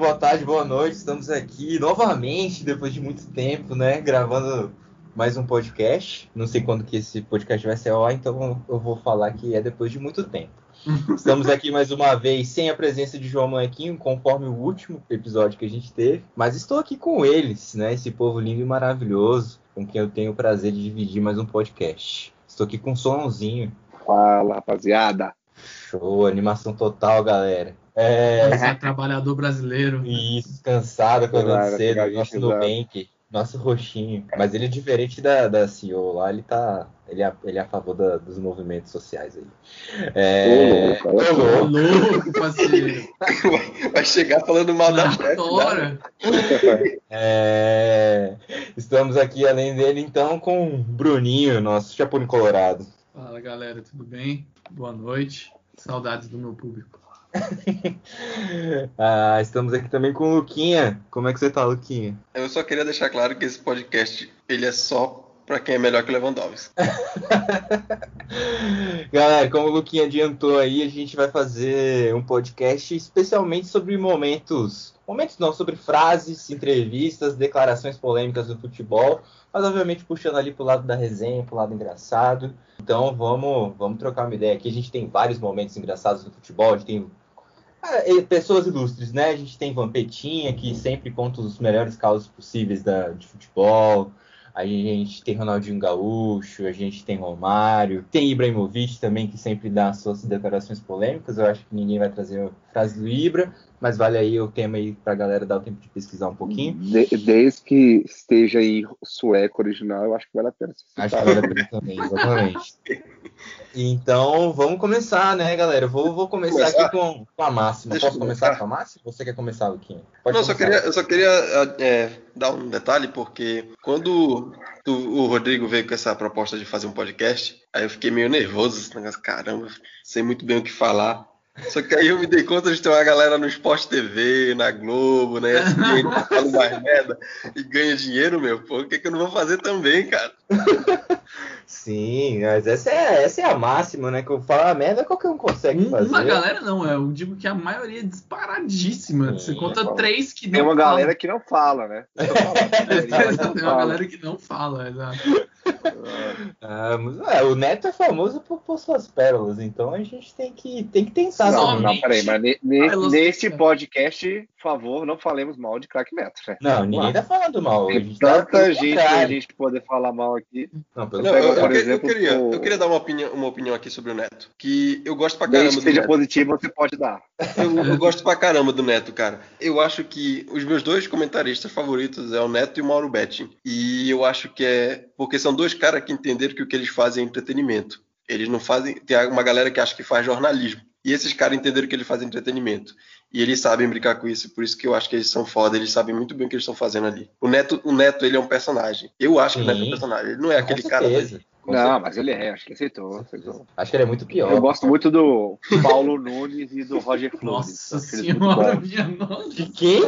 Boa tarde, boa noite. Estamos aqui novamente, depois de muito tempo, né? Gravando mais um podcast. Não sei quando que esse podcast vai ser ar, então eu vou falar que é depois de muito tempo. Estamos aqui mais uma vez sem a presença de João Manquinho, conforme o último episódio que a gente teve. Mas estou aqui com eles, né? Esse povo lindo e maravilhoso, com quem eu tenho o prazer de dividir mais um podcast. Estou aqui com o Sonzinho. Fala, rapaziada. Show, animação total, galera. É, é trabalhador brasileiro. Isso, cansado, acordando Claro, cedo, nosso. Nubank, nosso roxinho. Mas ele é diferente da, da CEO lá, ele tá. Ele é, ele é a favor da- dos movimentos sociais aí. É, Ô, louco, ô, Ô, louco. parceiro. Vai chegar falando mal da Na chefe. né? É, estamos aqui, além dele, então, com o Bruninho, nosso Chapone Colorado. Fala, galera, tudo bem? Boa noite. Saudades do meu público. Ah, estamos aqui também com o Luquinha. Como é que você tá, Luquinha? Eu só queria deixar claro que esse podcast ele é só pra quem é melhor que o Lewandowski. Galera, como o Luquinha adiantou aí, a gente vai fazer um podcast especialmente sobre momentos. Momentos não, sobre frases, entrevistas, declarações polêmicas do futebol, mas obviamente puxando ali pro lado da resenha, pro lado engraçado. Então vamos, vamos trocar uma ideia aqui. A gente tem vários momentos engraçados do futebol, a gente tem pessoas ilustres, né? A gente tem Vampetinha, que sempre conta os melhores causos possíveis da, de futebol. A gente tem Ronaldinho Gaúcho, a gente tem Romário, tem Ibrahimovic também, que sempre dá as suas declarações polêmicas. Eu acho que ninguém vai trazer a frase do Ibra, mas vale aí o tema aí pra galera dar o tempo de pesquisar um pouquinho. De- desde que esteja em sueco original, eu acho que vale a pena. Acho que vale a pena também, exatamente. Então, vamos começar, né, galera? Eu vou, vou começar Começar? aqui com, com a máxima. Deixa eu Posso começar começar? com a máxima? Você quer começar, Luquinha? Pode Não, eu só começar. queria, eu só queria é, dar um detalhe, porque quando o, o Rodrigo veio com essa proposta de fazer um podcast, aí eu fiquei meio nervoso, esse negócio, caramba, sei muito bem o que falar. Só que aí eu me dei conta de ter uma galera no Sport TV, na Globo, né? Fala mais merda e ganha dinheiro, meu. Pô, o que, que eu não vou fazer também, cara? Sim, mas essa é, essa é a máxima, né? Que eu falo a merda, qualquer um consegue fazer. Uma galera não, é, eu digo que a maioria é disparadíssima. Você Sim, conta fala. três que não Tem uma falam. galera que não fala, né? Falando, tem uma fala. galera que não fala, exato. Ah, mas, é, o Neto é famoso por, por suas pérolas, então a gente tem que, tem que tentar. Não, não, peraí, mas ne- ne- Elas- neste podcast, por favor, não falemos mal de craque Neto, né? Não, ninguém tá falando mal. Tem tá tanta gente pra gente poder falar mal aqui. Não, pelo Não, eu por que- eu exemplo, queria, o- eu queria dar uma opinião, uma opinião aqui sobre o Neto. Que eu gosto pra Desde caramba que do seja Neto. positivo, você pode dar. Eu, eu gosto pra caramba do Neto, cara. Eu acho que os meus dois comentaristas favoritos é o Neto e o Mauro Betting. E eu acho que é porque são dois caras que entenderam que o que eles fazem é entretenimento. Eles não fazem. Tem uma galera que acha que faz jornalismo. E esses caras entenderam que eles fazem entretenimento. E eles sabem brincar com isso, por isso que eu acho que eles são foda, eles sabem muito bem o que eles estão fazendo ali. O Neto, o Neto, ele é um personagem. Eu acho que o Neto é um Sim. personagem. Ele não é Com aquele cara. Com não, certeza. mas ele é, acho que aceitou. aceitou. Acho que ele é muito pior. Eu gosto muito do Paulo Nunes e do Roger Flores. Nossa senhora, minha nossa. De quem?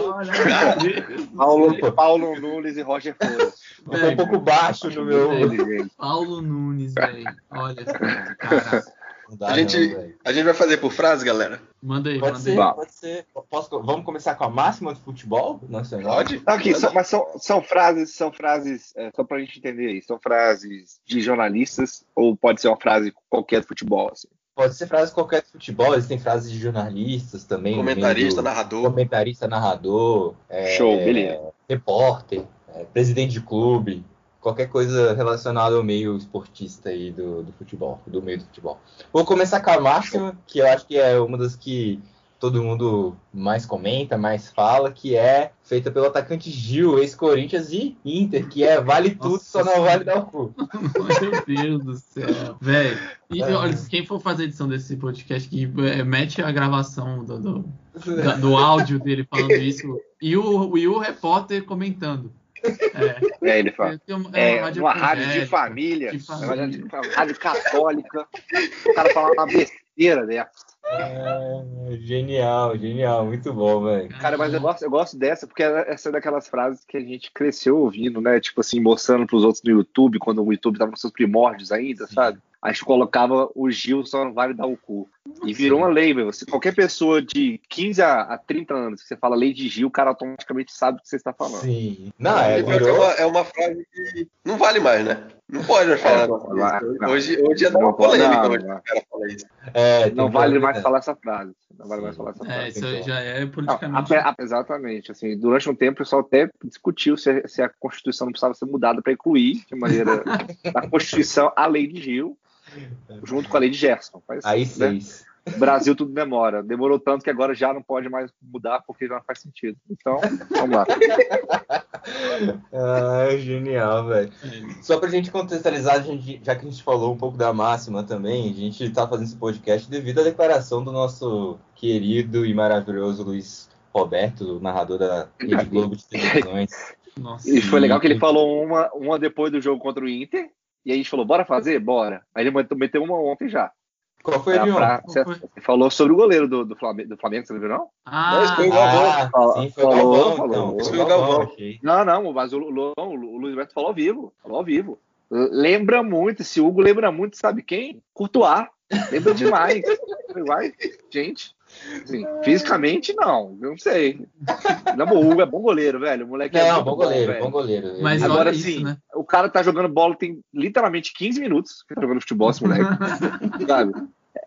Paulo, Paulo Nunes e Roger Flores. Eu tô um pouco baixo no meu. Paulo Nunes, velho. Olha, cara. Dá, A gente, não, a gente vai fazer por frase, galera? Manda aí, Pode manda ser, aí. Pode ser. Posso- vamos começar com a máxima do futebol nacional? Pode? Aqui, são- mas são, são frases, são frases, é, só pra gente entender aí, são frases de jornalistas ou pode ser uma frase qualquer de futebol? Assim? Pode ser frase qualquer de futebol, existem frases de jornalistas também. Comentarista, do- narrador. Comentarista, narrador. é, Show, beleza. Repórter, é, presidente de clube. Qualquer coisa relacionada ao meio esportista aí do, do futebol, do meio do futebol. Vou começar com a máxima, que eu acho que é uma das que todo mundo mais comenta, mais fala, que é feita pelo atacante Gil, ex-Corinthians e Inter, que é vale tudo, Nossa só não vale dar o cu. Meu Deus do céu. Velho. E É. olha, quem for fazer a edição desse podcast, que é, mete a gravação do, do, do áudio dele falando isso e o, e o repórter comentando. É, É, ele fala. tem uma- É, uma uma rádio de família, de uma família. rádio, uma rádio católica, o cara fala uma besteira dessa. É, genial, genial, muito bom, velho. Cara, mas eu gosto, eu gosto dessa, porque essa é daquelas frases que a gente cresceu ouvindo, né? Tipo assim, mostrando pros outros no YouTube, quando o YouTube tava nos seus primórdios ainda, Sim. sabe? A gente colocava o Gil só não vale dar o cu. E virou uma lei, meu. Você, qualquer pessoa de 15 a, a 30 anos que você fala lei de Gil, o cara automaticamente sabe o que você está falando. Sim. Não, é, é, virou. uma, é uma frase que não vale mais, né? Não pode mais falar. É, não não. Hoje, hoje é Não uma polêmica hoje não. o cara fala isso. É, Não vale mais falar essa frase. Não vale mais falar essa É, frase. isso aí já é Não, politicamente. ape- ape- exatamente. Assim, durante um tempo, o pessoal até discutiu se, a- se a Constituição não precisava ser mudada para incluir, de maneira da Constituição, a lei de Gil, junto com a lei de Gerson. Mas, Aí né, seis. Brasil tudo demora. Demorou tanto que agora já não pode mais mudar porque já não faz sentido. Então, vamos lá. Ah, genial, velho. É. Só pra gente contextualizar, a gente- já que a gente falou um pouco da máxima também, a gente tá fazendo esse podcast devido à declaração do nosso querido e maravilhoso Luiz Roberto, narrador da Rede Globo de televisões. Nossa. E foi legal que ele falou uma, uma depois do jogo contra o Inter. E aí a gente falou, bora fazer? Bora. Aí ele meteu- meteu uma ontem já. Qual foi ele ontem? Ele falou sobre o goleiro do, do, Flamengo, do Flamengo, você não viu, não? Ah, foi o Ah, Falou, sim, foi o falou, Galvão, falou. então. Foi o Galvão. Não, não, mas o, Lu- o Luiz Roberto falou ao vivo. Falou ao vivo. Lembra muito, esse Hugo lembra muito, sabe quem? Courtois. Lembra demais. Vai, gente. Assim, fisicamente, não. Eu não sei. Não, o Hugo é bom goleiro, velho. O moleque é Não, muito bom goleiro, velho. bom goleiro. Mas Agora isso, sim, né? o cara tá jogando bola tem literalmente 15 minutos que tá jogando futebol, esse moleque. sabe?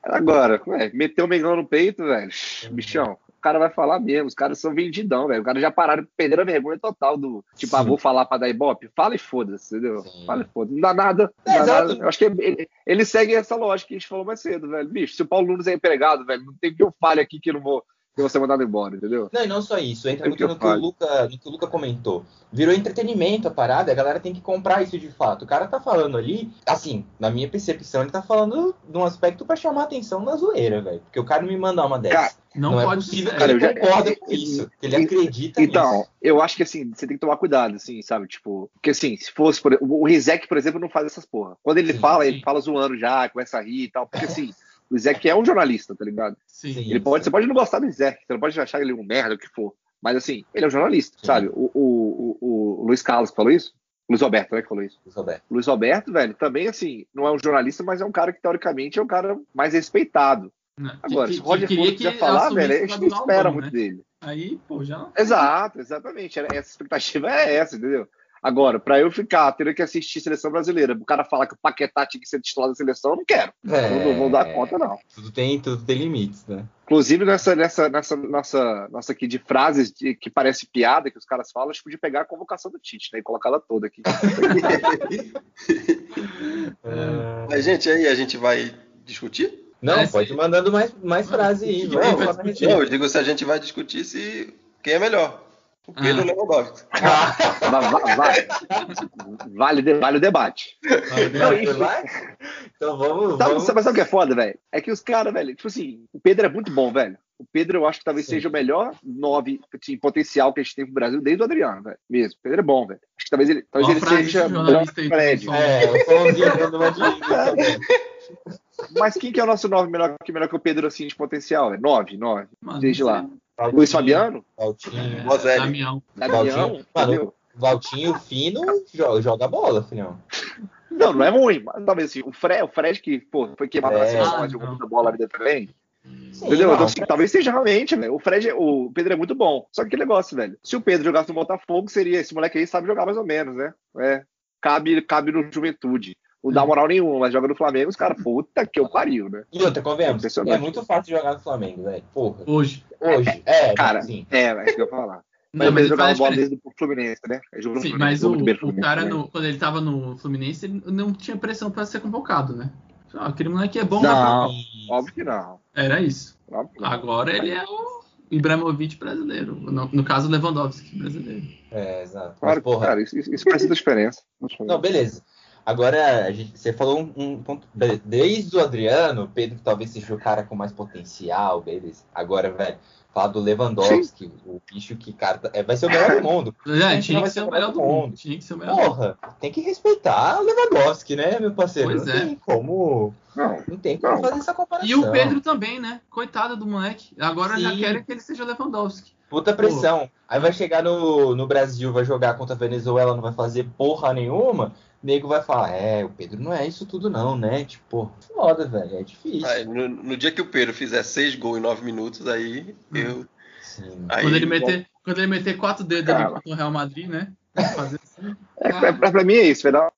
Agora, ué, meteu o Mengão no peito, velho. Bichão, cara vai falar mesmo. Os caras são vendidão, velho. Os caras já pararam, perderam a vergonha total do. Tipo, ah, vou falar pra dar ibope. Fala e foda-se, entendeu? Sim. Fala e foda-se. Não dá nada. Não É, dá exato. nada. Eu acho que ele, ele segue essa lógica que a gente falou mais cedo, velho. Bicho, se o Paulo Nunes é empregado, velho, não tem que eu fale aqui que eu não vou, que vou ser mandado embora, entendeu? Não, e não só isso, entra Tem muito que no que. Luca, no que o Luca comentou. Virou entretenimento a parada, a galera tem que comprar isso de fato. O cara tá falando ali, assim, na minha percepção, ele tá falando de um aspecto pra chamar atenção na zoeira, velho. Porque o cara me mandar uma dessa. Cara, Não, Não, é pode possível ser. que ele Cara, eu já- concorda com isso, que ele E- acredita Então, nisso. eu acho que assim, você tem que tomar cuidado, assim, sabe? Tipo, porque assim, se fosse, por exemplo, o Rizek, por exemplo, não faz essas porra. Quando ele Sim, fala, sim. ele fala zoando já, começa a rir e tal, porque assim, o Rizek é um jornalista, tá ligado? Sim. Sim. Ele pode, você pode não gostar do Rizek, você não pode achar ele um merda, o que for. Mas assim, ele é um jornalista, Sim. sabe? O, o, o, o Luiz Carlos que falou isso? Luiz Roberto, né, que falou isso? Roberto. O Luiz Roberto, velho, também assim, não é um jornalista, mas é um cara que teoricamente é um cara mais respeitado. Né? Agora, Que- se o Roger que quiser falar, velho, a gente não espera muito né? dele. Aí, pô, já. Exato, exatamente. Essa expectativa é essa, entendeu? Agora, pra eu ficar tendo que assistir seleção brasileira, o cara falar que o Paquetá tinha que ser titular da seleção, eu não quero. É, Eu não vou dar conta, não. Tudo tem, tudo tem limites, né? Inclusive, nessa, nessa, nessa nossa, nossa aqui de frases de- que parece piada que os caras falam, a gente podia pegar a convocação do Tite, né? E colocar ela toda aqui. Ah, Mas, gente, aí a gente vai discutir? não, É, pode ir mandando mais, mais Não, frases aí. resenha. Não, eu digo se a gente vai discutir se quem é melhor. O Pedro Ah. o Lewandowski. Va- vale, de- vale o debate. Não, Vai, isso- vai? Então vamos. Sabe, vamos... sabe, sabe o que é foda, velho? É que os caras, velho, tipo assim, o Pedro é muito bom, velho. O Pedro, eu acho que talvez Sim. seja o melhor nove em potencial que a gente tem pro Brasil desde o Adriano, velho. Mesmo. O Pedro é bom, velho. Acho que talvez ele, talvez ele seja o Fred. É, o dando uma dica. Mas quem que é o nosso nove melhor que, melhor que o Pedro, assim, de potencial? velho? Nove, nove. Mano, Desde não lá. Sei. Luiz Fabiano, Valtinho. Bozelli. Damião. Damião, Valtinho. Valtinho fino joga, joga bola, filhão. Não, não é ruim, mas talvez assim, o Fred, o Fred que, pô, foi queimado na É. seleção, Ah, mas jogou muita bola ali dentro também. Sim, Entendeu? não, Então, assim, talvez seja realmente, velho. O Fred, o Pedro é muito bom. Só que que negócio, velho. Se o Pedro jogasse no Botafogo, seria. Esse moleque aí sabe jogar mais ou menos, né? É. Cabe, cabe no juventude. Não dá moral nenhuma, mas joga no Flamengo, os caras, puta que eu pariu, né? E outra, convenhamos, é muito fácil jogar no Flamengo, velho. Porra. Hoje. Hoje. É, Cara, sim. é, é isso que eu ia falar. Mas Não, mas ele jogava bola desde o Fluminense, né? Ele jogou no Sim, Fluminense, mas o, o cara, também. no- quando ele tava no Fluminense, ele não tinha pressão pra ser convocado, né? Ah, aquele moleque é bom, mas Não, óbvio que não. era isso. Agora ele é o Ibrahimovic brasileiro. No, no caso, o Lewandowski brasileiro. É, exato. Mas, Claro, porra. cara, isso, isso faz muita diferença. Não, beleza. Agora, a gente, você falou um, um ponto. Desde o Adriano, Pedro talvez seja o cara com mais potencial, beleza. Agora, velho, falar do Lewandowski, Sim. o bicho que, cara, é, vai ser o melhor do mundo. É, tinha que ser o melhor do mundo. mundo. Tinha que ser o melhor Porra, tem que respeitar o Lewandowski, né, meu parceiro? Pois não é. tem como. Não, não tem como não. fazer essa comparação. E o Pedro também, né? Coitado do moleque. Agora Sim. já querem que ele seja Lewandowski. Puta pressão. Pô. Aí vai chegar no, no Brasil, vai jogar contra a Venezuela, não vai fazer porra nenhuma nego vai falar, é, o Pedro não é isso tudo não, né? Tipo, foda, velho, é difícil. Aí, no, no, dia que o Pedro fizer seis gols em nove minutos, aí hum. eu... Aí, quando, ele meter, quando ele meter quatro dedos ali contra o Real Madrid, né? Fazer assim. é, pra, pra, mim é isso, vai dar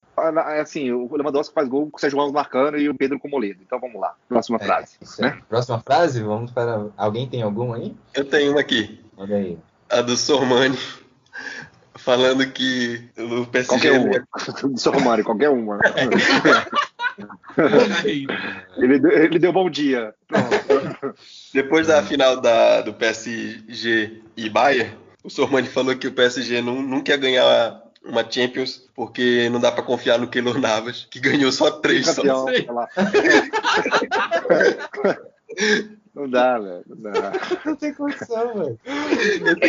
assim, o Lewandowski faz gol com o Sérgio Ramos marcando e o Pedro com o Moledo. Então vamos lá, próxima é, frase. Né? Próxima frase, vamos para. Alguém tem alguma aí? Eu tenho uma aqui. Olha aí. A do Sormani falando que o PSG. Qualquer uma. Só Romário, qualquer uma. ele, deu, ele deu bom dia. Depois da final da, do PSG e Bayern, o Sormani falou que o PSG não, não quer ganhar uma Champions porque não dá para confiar no Keylor Navas, que ganhou só três. Campeão, só. Não dá, velho. Não dá. Não tem condição, velho.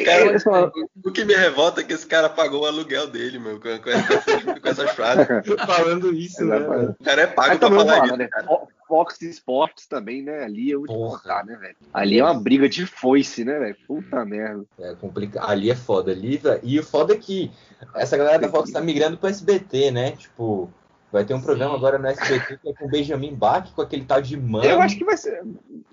Cara, o que me revolta é que esse cara pagou o aluguel dele, meu, com, com, essas, com essas frases. Falando isso, né? Velho? O cara é pago pra falar isso. Né? Fox Sports também, né? Ali é né, velho? Ali é uma briga de foice, né, velho? Puta merda. É complicado. Ali é foda. Ali, e o foda é que essa galera da Fox tá migrando pro SBT, né? Tipo, Vai ter um Sim. programa agora no SBT que é com o Benjamin Bach, com aquele tal de mano. Eu acho que vai ser,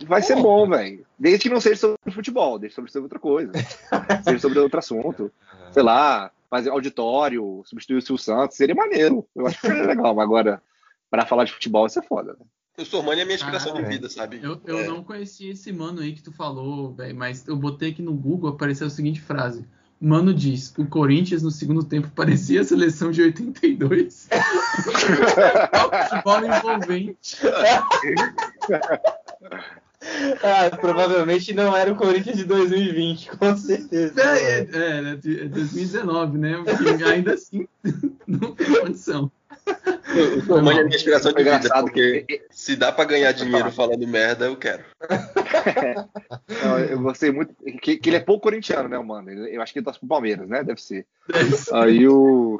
vai ser bom, velho. Desde que não seja sobre futebol, deixa sobre, sobre outra coisa. seja sobre outro assunto. Sei lá, fazer auditório, substituir o Silvio Santos, seria maneiro. Eu acho que seria legal, mas agora, para falar de futebol, vai ser foda, né? O Sormani é a minha inspiração ah, de vida, sabe? Eu, eu é. não conhecia esse mano aí que tu falou, velho, mas eu botei aqui no Google, apareceu a seguinte frase. Mano diz, o Corinthians no segundo tempo parecia a seleção de 82. Futebol envolvente. Ah, provavelmente não era o Corinthians de 2020, com certeza. É, é, é 2019, né? Porque ainda assim não tem condição. O Mãe é minha inspiração de vida, porque se dá para ganhar dinheiro falando merda, eu quero. Não, eu gostei muito. Que, que, ele é pouco corintiano, né, mano? Eu acho que ele torce pro Palmeiras, né? Deve ser. Aí o.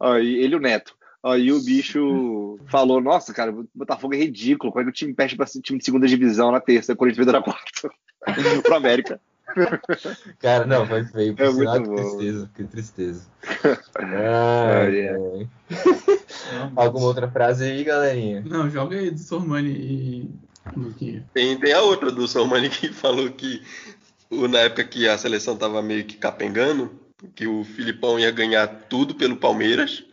Aí ele e o Neto. Aí o bicho falou: Nossa, cara, o Botafogo é ridículo. Como é que o time perde pra time de segunda divisão na terça? O Corinthians veio na quarta. pro América. Cara, não, foi feio. É muito que tristeza, que tristeza. Ai, ai. Alguma outra frase aí, galerinha? Não, joga aí do Sormani e. Tem, tem a outra do Sormani que falou que na época que a seleção tava meio que capengando, que o Filipão ia ganhar tudo pelo Palmeiras,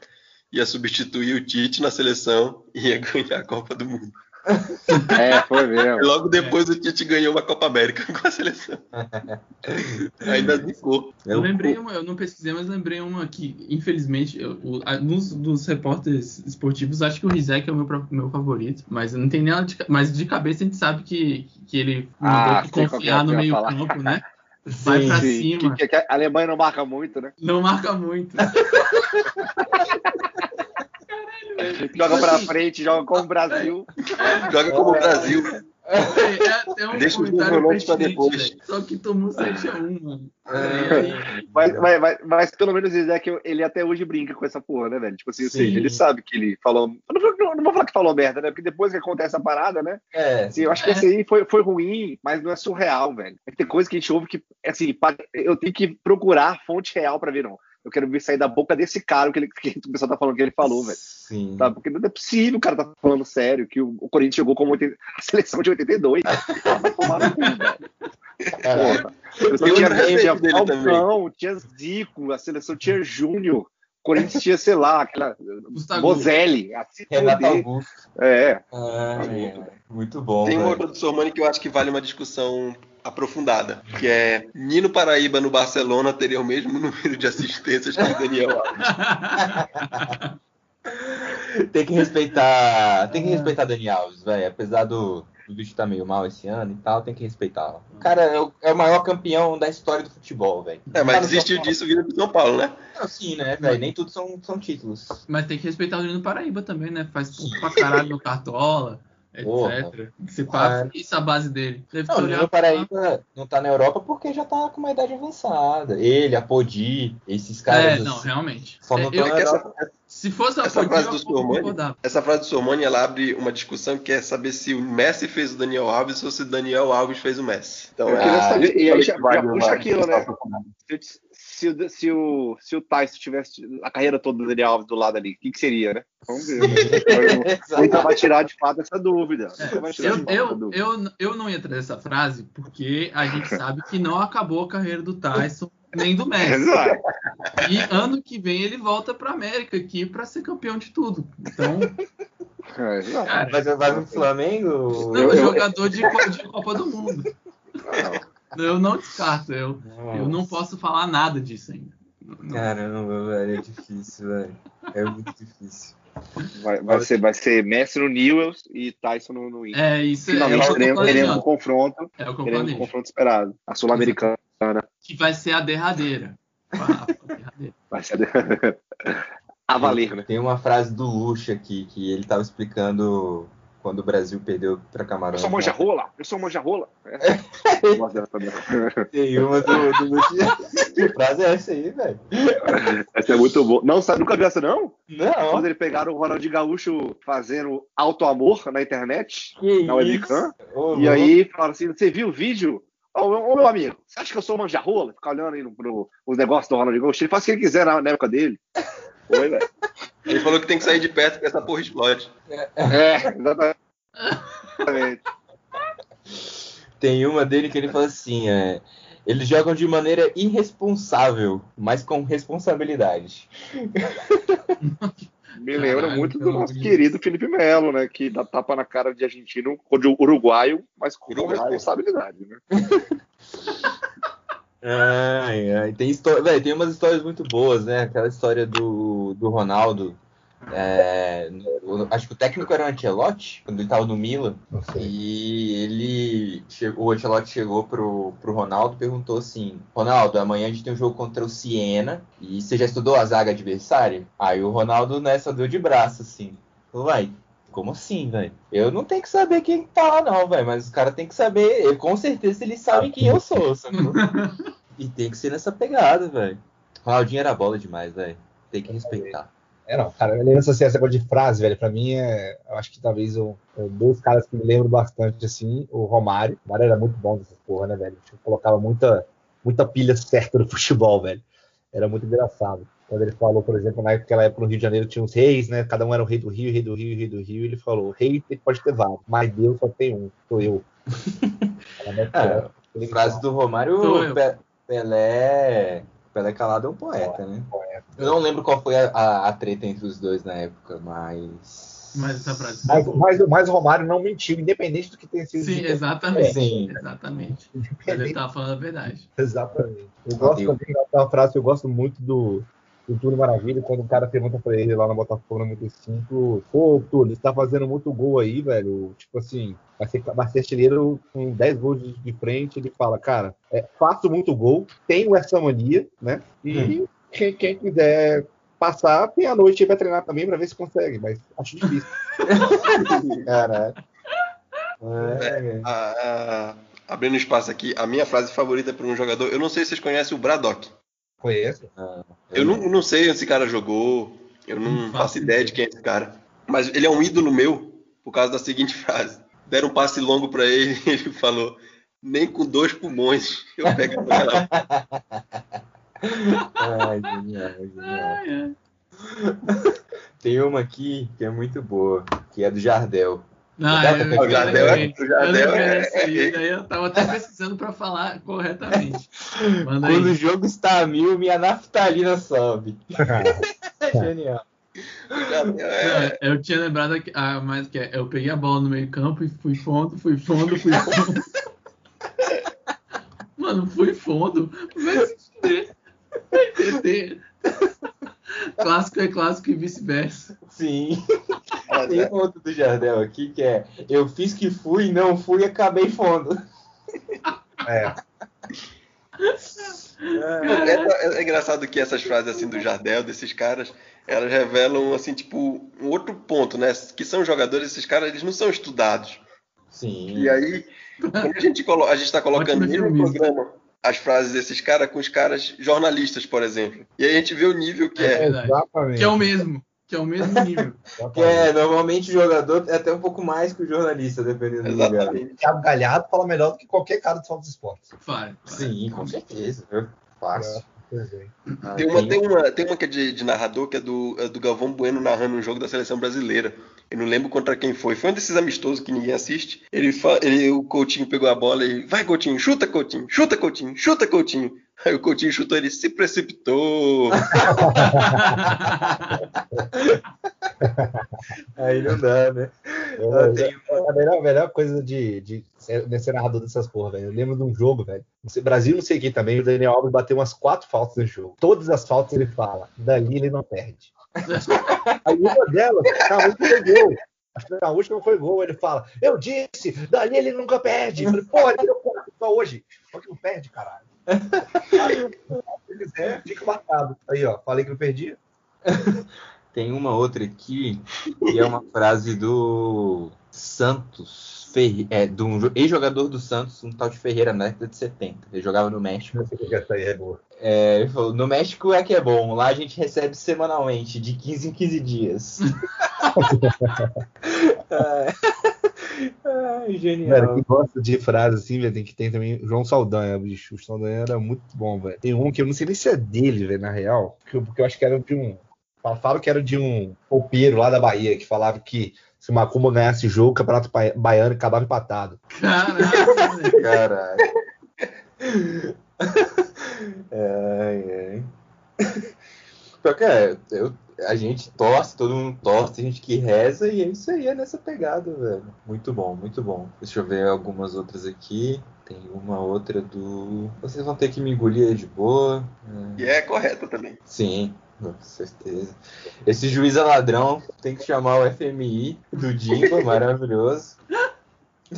ia substituir o Tite na seleção e ia ganhar a Copa do Mundo. É, foi mesmo. Logo depois é. o Tite ganhou uma Copa América com a seleção. Ainda ficou. Eu lembrei uma, eu não pesquisei, mas lembrei uma que, infelizmente, eu, nos, dos repórteres esportivos, acho que o Rizek é o meu, meu favorito, mas não tem nada de, mas de cabeça a gente sabe que, que ele ah, que confiar no meio campo, né? Vai sim, pra sim. cima. Que, que, a Alemanha não marca muito, né? Não marca muito. Joga pra frente, joga como o Brasil. joga como o Brasil. É, é, é um Deixa os desenvolvimentos pra depois. Só que tomou 7x1, mano. É. Mas, mas, mas, mas, pelo menos é que ele até hoje brinca com essa porra, né, velho? Tipo assim, seja, ele sabe que ele falou. Não, não, não, vou falar que falou merda, né? Porque depois que acontece a parada, né? É. Assim, eu acho que esse aí foi, foi ruim, mas não é surreal, velho. Tem coisa que a gente ouve que, assim, eu tenho que procurar fonte real pra ver, não. Eu quero ver sair da boca desse cara que, ele, que o pessoal tá falando que ele falou, velho. Sim. Tá? Porque não é possível o cara tá falando sério que o, o Corinthians jogou como 80, a seleção de 82. Vai tomar no cu, velho. Porra. Tinha, tinha Falcão, tinha Zico, a seleção tinha Júnior. Corinthians tinha, sei lá, aquela Bozelli, Renato Augusto. É. Ah, é. Muito bom. Tem uma outra do Sormani que eu acho que vale uma discussão aprofundada, que é Nino Paraíba no Barcelona teria o mesmo número de assistências que o Daniel Alves. tem que respeitar, tem que respeitar Dani Alves, velho, apesar do o bicho tá meio mal esse ano e tal, tem que respeitar. O cara é o, é o maior campeão da história do futebol, velho. É, mas desistiu disso vindo pro São Paulo, né? Não, sim, né, velho? Nem tudo são, são títulos. Mas tem que respeitar o Nino Paraíba também, né? Faz ponto pra caralho no Cartola. Etc. Se passa isso a base dele. Deve Não, o Nino Paraíba não tá na Europa porque já tá com uma idade avançada. Ele, a Podi, esses caras. É, assim, não, realmente. Só não É, eu- na essa- Europa. Se fosse a essa frase do Sormani-. Essa frase do Sormani, ela abre uma discussão que é saber se o Messi fez o Daniel Alves ou se o Daniel Alves fez o Messi. Então, Eu é- queria saber, e aí já, já vai, puxa vai. aquilo, né? Se, se o- se, o, se o Tyson tivesse a carreira toda do Daniel Alves do lado ali, o que, que seria, né? Vamos ver. Né? Então vai tirar de fato essa dúvida. Tirar Eu, eu, dúvida. eu, eu não ia trazer essa frase porque a gente sabe que não acabou a carreira do Tyson nem do Messi. Exato. E ano que vem ele volta pra América aqui pra ser campeão de tudo. Então, É, cara, Vai, vai no Flamengo? não, eu- jogador de, de Copa do Mundo. Eu não descarto, eu, eu não posso falar nada disso ainda. Não- Caramba, velho, é difícil, velho. É muito difícil. Vai, vai, ser, vai ser Messi no Newells e Tyson no, no Inter. É isso, é, Finalmente o que eu tô teremos, teremos um confronto. É o que eu Teremos um confronto esperado. A Sul-Americana Que vai ser a derradeira. A derradeira. vai ser a, a valer, né? Tem uma frase do Lucha aqui, que ele tava explicando quando o Brasil perdeu pra Eu Camarões. sou manja rola, eu sou manja rola. Eu. Tem uma do, do Lucha. Que frase é essa aí, velho? Essa é muito boa. Não, sabe, nunca viu essa, não? Não. Quando eles pegaram o Ronaldinho Gaúcho fazendo alto amor na internet, Que na webcam, Ô, e louco. aí falaram assim: você viu o vídeo? Ô, ô, meu amigo, você acha que eu sou manja rola? Ficar olhando aí no, pro, os negócios do Ronaldinho Gaúcho. Ele faz o que ele quiser na, na época dele. Oi, velho. Ele falou que tem que sair de perto porque essa porra explode. É, exatamente. Tem uma dele que ele fala assim, é... Eles jogam de maneira irresponsável, mas com responsabilidade. Me lembra Caralho, muito do nosso querido Felipe Melo, né? Que dá tapa na cara de argentino, ou de uruguaio, mas com Uruguaio. responsabilidade, né? Ai, ai. Tem, histó- véi, tem umas histórias muito boas, né? Aquela história do, do Ronaldo. É, o- acho que o técnico era o Ancelotti, quando ele tava no Milan. E ele. chegou- O Ancelotti chegou pro, pro Ronaldo e perguntou assim: Ronaldo, amanhã a gente tem um jogo contra o Siena. E você já estudou a zaga adversária? Aí o Ronaldo nessa deu de braço, assim. Falou, vai. Como assim, velho? Eu não tenho que saber quem tá lá, não, velho. Mas os caras têm que saber. Eu, com certeza eles sabem quem eu sou, sacou? E tem que ser nessa pegada, velho. Ronaldinho era bola demais, velho. Tem que respeitar. É, não, cara, eu lembro assim, essa coisa de frase, velho, pra mim é, eu acho que talvez o- dois caras que me lembro bastante, assim, o Romário, o Romário era muito bom dessa porra, né, velho, tipo, colocava muita, muita pilha certa no futebol, velho, era muito engraçado. Quando ele falou, por exemplo, naquela época no Rio de Janeiro tinha os reis, né, cada um era o rei do Rio, rei do Rio, rei do Rio, e ele falou, rei pode ter vários, mas Deus só tem um, sou eu. Muito É, Frase do Romário, Pelé. Pelé Calado é um poeta, né? Eu não lembro qual foi a, a- a treta entre os dois na época, mas. Mas essa frase. Mas, mas, mas o Romário não mentiu, independente do que tenha sido. Sim, exatamente. Sim. Exatamente. Ele tava falando a verdade. Exatamente. Eu gosto também daquela frase, eu gosto muito do, do Túlio Maravilha, quando o cara pergunta pra ele lá no Botafogo no 95, pô, Túlio, você tá fazendo muito gol aí, velho. Tipo assim, vai ser, vai ser artilheiro com 10 gols de, de frente. Ele fala, cara, é, faço muito gol, tenho essa mania, né? E quem, quem quiser passar, tem a noite e vai treinar também pra ver se consegue, mas acho difícil. Caralho. É, A- a- abrindo espaço aqui, a minha frase favorita para um jogador, eu não sei se vocês conhecem o Braddock. Conheço? Eu não, não sei onde esse cara jogou, eu não Não faço faço ideia de quem é esse cara. Mas ele é um ídolo meu por causa da seguinte frase. Deram um passe longo para ele e ele falou: Nem com dois pulmões eu pego a bola." Ai, genial, genial. Tem uma aqui que é muito boa, que é do Jardel. Não, eu, o o lembrei é- dessa aí, daí eu tava até precisando pra falar corretamente. Manda Quando o aí. jogo está a mil, minha naftalina sobe. É genial. É, Não, Eu tinha lembrado aqui- ah, mais que é, eu peguei a bola no meio campo e fui fundo, fui fundo, fui fundo. Mano, fui fundo. Vai se fuder. Vai entender. Clássico é clássico e vice-versa. Sim. Tem é. um outro do Jardel aqui que é: Eu fiz que fui, não fui, acabei fundo. É, É, É, é engraçado que essas frases assim do Jardel, desses caras, elas revelam assim, tipo, um outro ponto, né? Que são jogadores, esses caras, eles não são estudados. Sim. E aí, quando a gente, colo a gente tá colocando Ótimo no programa as frases desses caras com os caras jornalistas, por exemplo. E aí a gente vê o nível que É é. exatamente. Que é o mesmo. Que é o mesmo nível. Que é, normalmente o jogador é até um pouco mais que o jornalista, dependendo do lugar. Exatamente. Thiago Galhardo fala melhor do que qualquer cara do Fox dos Esportes. Fala. Sim, com certeza. Fácil. Pois é. Ah, Tem uma, tem, uma, tem uma que é de, de narrador, que é do, é do Galvão Bueno narrando um jogo da seleção brasileira. Eu não lembro contra quem foi. Foi um desses amistosos que ninguém assiste. Ele, ele O Coutinho pegou a bola e. Vai, Coutinho, chuta, Coutinho, chuta, Coutinho, chuta, Coutinho. Aí o Coutinho chutou, ele se precipitou. Aí não dá, né? Eu- Ah, tem É a melhor, a melhor coisa de, de ser, de ser narrador dessas porra, velho. Eu lembro de um jogo, velho. Não sei- Brasil, não sei quem também. O Daniel Alves bateu umas quatro faltas no jogo. Todas as faltas ele fala. Dali ele não perde. Aí uma delas, última foi gol. Acho que na última foi gol. Ele fala: Eu disse, dali ele nunca perde. Eu falei, Porra, ele deu quatro só hoje. Só que não perde, caralho. Aí, se quiser, fica marcado. Aí, ó. Falei que não perdia. Tem uma outra aqui, que é uma frase do Santos, Ferre... é, de um jo- ex-jogador do Santos, um tal de Ferreira, na década de 70. Ele jogava no México. Que essa aí é boa. É, ele falou, no México é que é bom, lá a gente recebe semanalmente, de 15 em 15 dias. Ai, Ai, genial. Velho, quem gosta de frase assim, velho, tem que ter também João Saldanha, bicho. O Saldanha era muito bom, velho. Tem um que eu não sei nem se é dele, velho, na real. que eu- Porque eu acho que era de um. Falaram que era de um roupeiro lá da Bahia, que falava que se o Macumba ganhasse o jogo, o campeonato ba- baiano acabava empatado. Caraca, velho. Caralho. Ai, ai. Pior que é, eu- a gente torce, todo mundo torce, tem gente que reza e é isso aí, é nessa pegada, velho. Muito bom, muito bom. Deixa eu ver algumas outras aqui. Tem uma outra do. Vocês vão ter que me engolir aí de boa. É. E é correta também. Sim, com certeza. Esse juiz é ladrão, tem que chamar o FMI do Dimba, maravilhoso.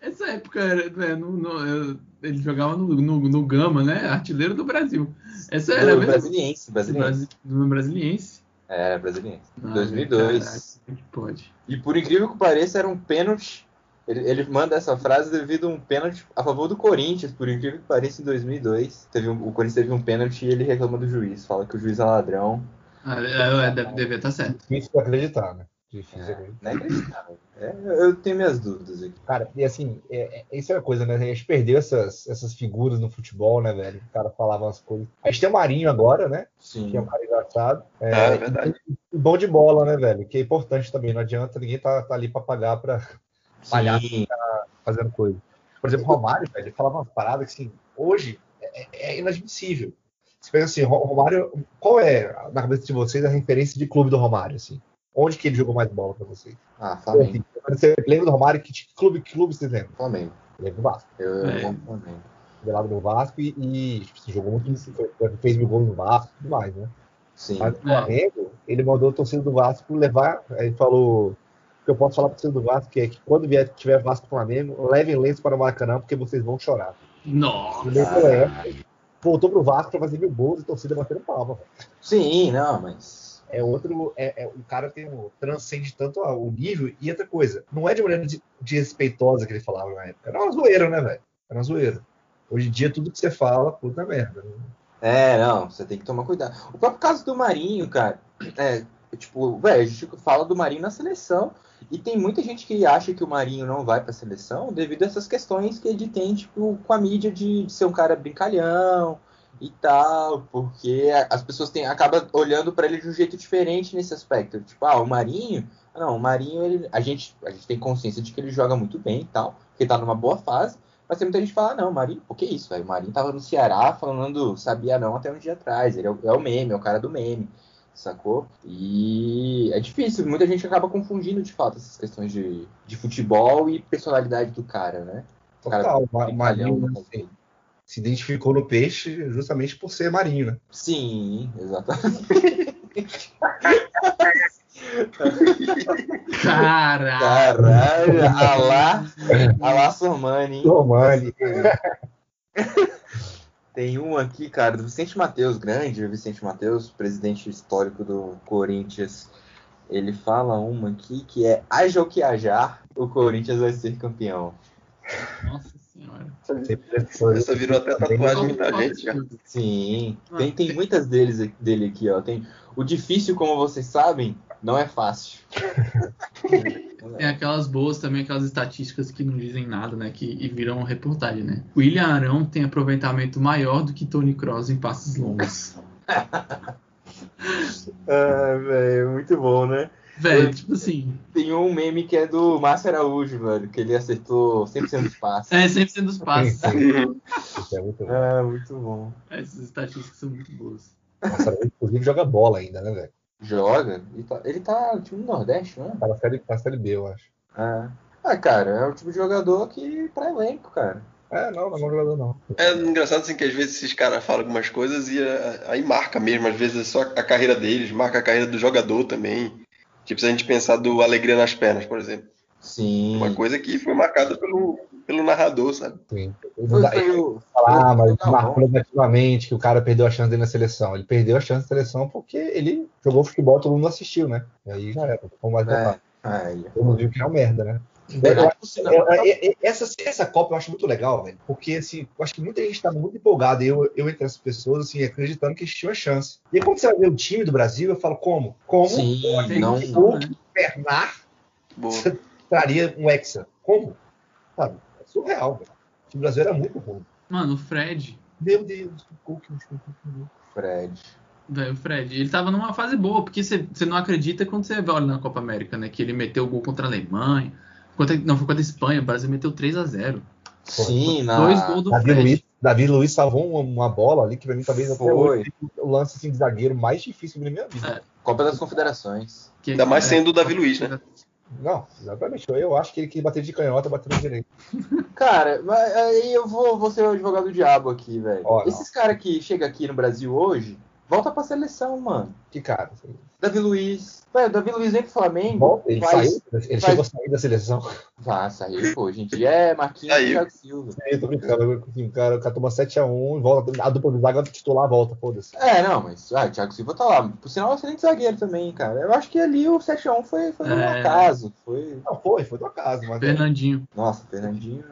Essa época era, né, no- no- ele jogava no, no, no Gama, né? Artilheiro do Brasil. Essa era Do mesmo? Brasiliense, brasiliense. Brasi- do Brasiliense. É, brasiliense. Ah, 2002. caraca, que pode. E por incrível que pareça, era um pênalti. Ele, ele manda essa frase devido a um pênalti a favor do Corinthians, por incrível que pareça, em 2002. Teve um- o Corinthians teve um pênalti e ele reclama do juiz. Fala que o juiz é ladrão. Ah, é, é, deve, deve estar certo. Difícil de acreditar, né? Difícil de É, acreditar. não é acreditável. É, eu tenho minhas dúvidas aqui. Cara, e assim, é, é- isso é a coisa, né? A gente perdeu essas, essas figuras no futebol, né, velho? O cara falava umas coisas. A gente tem o Marinho agora, né? Sim. Que é um cara engraçado. Ah, é verdade. E bom de bola, né, velho? Que é importante também. Não adianta ninguém tá, tá ali pra pagar pra palhaço. Sim. fazendo coisa. Por exemplo, Romário, velho, ele falava umas paradas que, assim, hoje é, é inadmissível. Você pensa assim, Ro- Romário, qual é, na cabeça de vocês, a referência de clube do Romário, assim? Onde que ele jogou mais bola pra vocês? Ah, Flamengo. Assim, você lembra do Romário? Que tipo, clube, que clube vocês lembram? Flamengo. Lembra do Vasco. Eu, É. pro Flamengo. Revelado no Vasco e, e tipo, assim, jogou muito, foi- fez mil gols no Vasco e tudo mais, né? Sim. Mas o Flamengo, ele mandou a torcida do Vasco levar. Aí ele falou: o que eu posso falar para torcida do Vasco que é que quando vier, tiver Vasco Flamengo, levem lenço para o Maracanã, porque vocês vão chorar. Nossa. Época, voltou pro Vasco para fazer mil gols e torcida batendo palma. velho. Sim, não, mas. É outro. É, é- o cara tem um, transcende tanto a- o nível e outra coisa. Não é de maneira de- desrespeitosa que ele falava na época. Era uma zoeira, né, velho? Era uma zoeira. Hoje em dia, tudo que você fala, puta merda. né? É, não, você tem que tomar cuidado. O próprio caso do Marinho, cara, é, tipo, velho, a gente fala do Marinho na seleção e tem muita gente que acha que o Marinho não vai pra seleção devido a essas questões que ele tem, tipo, com a mídia de, de ser um cara brincalhão e tal, porque a- as pessoas têm, acabam olhando pra ele de um jeito diferente nesse aspecto. Tipo, ah, o Marinho, não, o Marinho, ele, a, gente, a gente tem consciência de que ele joga muito bem e tal, que tá numa boa fase, mas tem muita gente que fala, não, Marinho, o que é isso, velho? O Marinho tava no Ceará falando sabia não até um dia atrás. Ele é é o meme, é o cara do meme, sacou? E é difícil, muita gente acaba confundindo de fato essas questões de, de futebol e personalidade do cara, né? O cara Total, o Ma- brincalhão, Marinho, assim, se identificou no peixe justamente por ser marinho, né? Sim, exatamente. Caralho. Caralho, Alá, Alá Sormani, hein? Tem um aqui, cara, do Vicente Matheus, grande Vicente Matheus, presidente histórico do Corinthians. Ele fala uma aqui que é haja o que hajar, o Corinthians vai ser campeão. Nossa senhora. Essa virou até tatuagem muita gente já. Sim, tem, tem muitas deles, dele aqui, ó. Tem o difícil, como vocês sabem, não é fácil. Tem aquelas boas também, aquelas estatísticas que não dizem nada, né? Que e viram reportagem, né? William Arão tem aproveitamento maior do que Tony Kroos em passes longos. Ah, velho, muito bom, né? Velho, tipo assim, Tem um meme que é do Márcio Araújo, velho, que ele acertou 100% dos passes. é 100% dos passes. Isso é muito bom. Ah, muito bom. Essas estatísticas são muito boas. Nossa, inclusive joga bola ainda, né, velho? Joga? Ele tá, ele tá no time do Nordeste, né? Tá na série, tá na série B, eu acho. Ah. ah, cara, é o tipo de jogador que pra elenco, cara. É, não, não é bom jogador, não. É engraçado assim que às vezes esses caras falam algumas coisas e é, aí marca mesmo, às vezes é só a carreira deles, marca a carreira do jogador também. Tipo, se a gente pensar do Alegria nas Pernas, por exemplo. Sim. Uma coisa que foi marcada pelo, pelo narrador, sabe? Sim. Ele não dá- foi ele o- fala, ah, mas marcou negativamente que o cara perdeu a chance dele na seleção. Ele perdeu a chance na seleção porque ele jogou futebol, todo mundo assistiu, né? E aí já era. Como mais É, aí. Todo mundo viu que é uma merda, né? É, Eu- eu- eu- eu- essa, essa Copa eu acho muito legal, velho. Porque, assim, eu acho que muita gente tá muito empolgada. Eu, eu entre essas pessoas, assim, acreditando que existia uma chance. E aí, quando você vai ver o time do Brasil, eu falo, como? Como Sim, não. né? Bernard Boa. traria um Hexa? Como? Sabe? Surreal, velho. O time do Brasil era muito ruim. Mano, o Fred, Meu Deus, o o Cook. Fred. velho, o Fred, ele tava numa fase boa, porque você não acredita quando você olha na Copa América, né? Que ele meteu o gol contra a Alemanha. Contra, não, foi contra a Espanha, o Brasil meteu 3 a 0 Sim, na... Dois gols do Davi Fred. Luiz, Davi Luiz salvou uma, uma bola ali que pra mim talvez até Foi. hoje o lance assim, de zagueiro mais difícil da minha vida. É. Copa das Confederações. Que- Ainda mais é, sendo o Davi Luiz, né? Não, exatamente. Eu acho que ele quis bater de canhota, bater no direito. Cara, mas aí eu vou, vou ser o advogado do diabo aqui, velho. Esses caras que chegam aqui no Brasil hoje, volta pra seleção, mano. Que cara. assim, Davi Luiz. Velho, Davi Luiz vem pro Flamengo. Bom, ele faz- saiu, ele faz- chegou a sair da seleção. Vai, saiu, pô. Hoje em dia é Marquinhos e. Thiago Silva. Eu tô brincando, assim, o cara, o cara toma 7x1 e volta. A dupla do zaga titular volta, foda-se. É, não, mas ah, o Thiago Silva tá lá. Por sinal, é um excelente zagueiro também, cara. Eu acho que ali o 7x1 foi, foi um É. acaso. Foi. Não, foi, foi do acaso, mas. Fernandinho. Nossa, Fernandinho.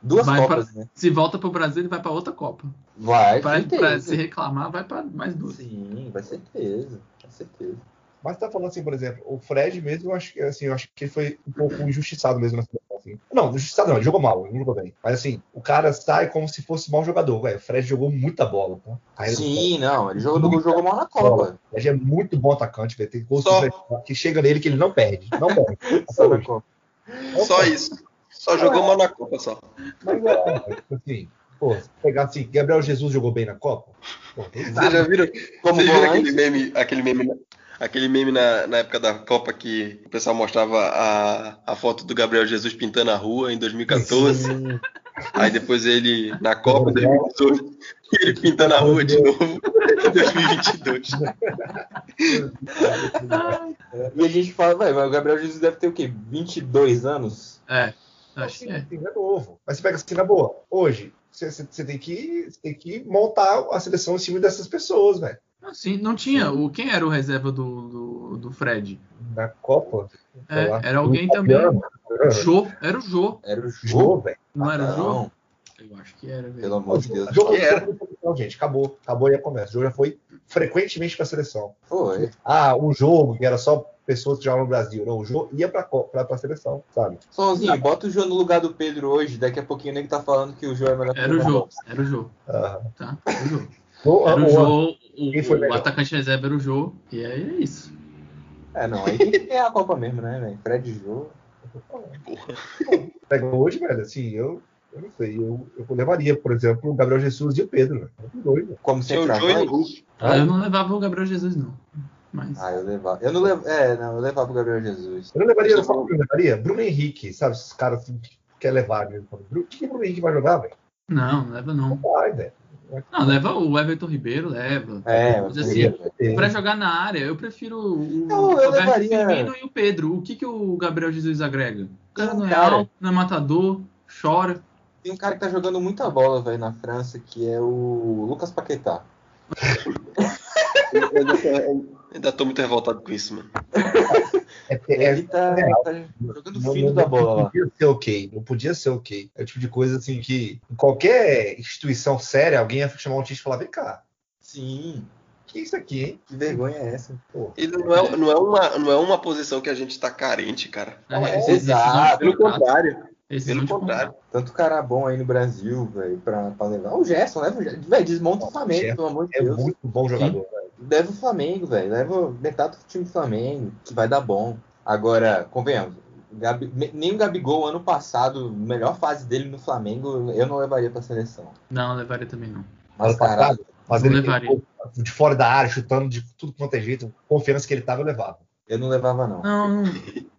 Duas Vai Copas, né? Se volta pro Brasil, ele vai pra outra Copa. Vai, Pra, pra se reclamar, vai pra mais duas. Sim, vai certeza. Com certeza. Mas tá falando assim, por exemplo, o Fred mesmo, eu acho, que, assim, eu acho que ele foi um pouco injustiçado mesmo na seleção. Assim. Não, injustiçado não, ele jogou mal, ele não jogou bem. Mas assim, o cara sai como se fosse mau jogador, velho. O Fred jogou muita bola, tá? Aí, Sim, não. Ele jogou, jogou mal na Copa. O Fred é muito bom atacante, velho. Tem gols Só- que chega nele que ele não perde. Não perde. Só na Copa. Só isso. Só jogou mal na Copa só. Mas é, assim, pô, se pegar assim, Gabriel Jesus jogou bem na Copa? Pô, Vocês já viram, Como vocês viram aquele meme, aquele meme, na- aquele meme na, na época da Copa que o pessoal mostrava a, a foto do Gabriel Jesus pintando a rua em 2014. Sim. Aí depois ele na Copa 2018, ele pintando a rua de novo em 2022. E a gente fala, velho, o Gabriel Jesus deve ter o quê? 22 anos? É, acho que Assim, é. é novo. Mas você pega assim, na boa. Hoje, você, tem que, você tem que montar a seleção em cima dessas pessoas, velho. Assim, não tinha. O, quem era o reserva do, do, do Fred? Na Copa. É, era alguém também. O Jô. Era o Jô. Era o Jô, velho. Não era o Jô? Eu acho que era, velho. pelo amor de Deus. Jô que era. não gente. Acabou. Acabou aí a conversa. O jogo já foi frequentemente pra seleção. Foi. Ah, um jogo que era só pessoas que jogavam no Brasil. Não, o jogo ia pra, pra, pra seleção, sabe? Sonzinho, bota o Jô no lugar do Pedro hoje. Daqui a pouquinho o nego tá falando que o Jô é melhor que Era o. Jô. Era o Jô. Ah, Tá? Era o Jô. o- Era o Jô. O, o atacante reserva era o Jô. E aí é isso. É, não, aí tem que ganhar a Copa mesmo, né, velho? Fred e Jô. Pega hoje, velho, assim, eu, eu não sei. Eu, eu levaria, por exemplo, o Gabriel Jesus e o Pedro. Muito doido. Como sempre o Jô e o Hulk. Eu não levava o Gabriel Jesus, não. Mas. Ah, eu levava. Eu não levo. É, não, eu levava o Gabriel Jesus. Eu não levaria, eu levaria? Bruno Henrique, sabe? Esses caras assim, que quer levar. Né? Bruno- O que o Bruno Henrique vai jogar, velho? Não, não leva não. Não vai, velho. Não, leva o Everton Ribeiro, leva. É, assim, Pra jogar na área, eu prefiro o Eu- eu Roberto levaria- Firmino e o Pedro. O que, que o Gabriel Jesus agrega? O cara não é cara- alto, não é matador, chora. Tem um cara que tá jogando muita bola, velho, na França, que é o Lucas Paquetá. Eu ainda tô muito revoltado com isso, mano. É, é, Ele tá, real. tá jogando Não- fino não- da bola Não lá. podia ser ok. Não podia ser ok. É o tipo de coisa assim que em qualquer instituição séria, alguém ia chamar um time e falar: vem cá, Sim, que é isso aqui, hein? que vergonha é essa? Pô, Ele não é, não, é uma, não é uma posição que a gente tá carente, cara. É, é, esses- exato. Pelo contrário. decisão pelo contrário. Tanto cara bom aí no Brasil, velho, pra, pra levar. O Gerson, leva o Gerson. Velho, desmonta o Flamengo, pelo amor de é Deus. muito bom jogador, velho. Leva o Flamengo, velho. Leva metade do time do Flamengo, que vai dar bom. Agora, convenhamos, Gabi- nem o Gabigol, ano passado, melhor fase dele no Flamengo, eu não levaria pra seleção. Não, levaria também não. Mas, caralho, mas ele levaria. de fora da área, chutando de tudo quanto é jeito, confiança que ele tava, eu levava. Eu não levava, não. Não,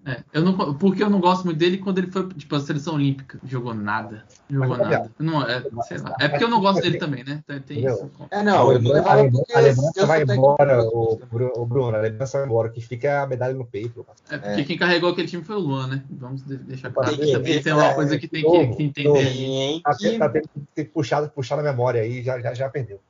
é, eu não, porque eu não gosto muito dele quando ele foi tipo a seleção olímpica, jogou nada, jogou Mas, nada. Não, é, sei lá. É porque eu não gosto dele também, né? Tem, tem isso. É, não, eu não levava a, porque a lembrança eu vai embora, o, o Bruno, a lembrança vai embora, que fica é a medalha no peito. É porque É. quem carregou aquele time foi o Luan, né? Vamos de- deixar claro. Tem também tem uma é, coisa que tem que, que entender Tá, que... tá tendo que ter puxado, puxar na memória aí, já, já, já perdeu.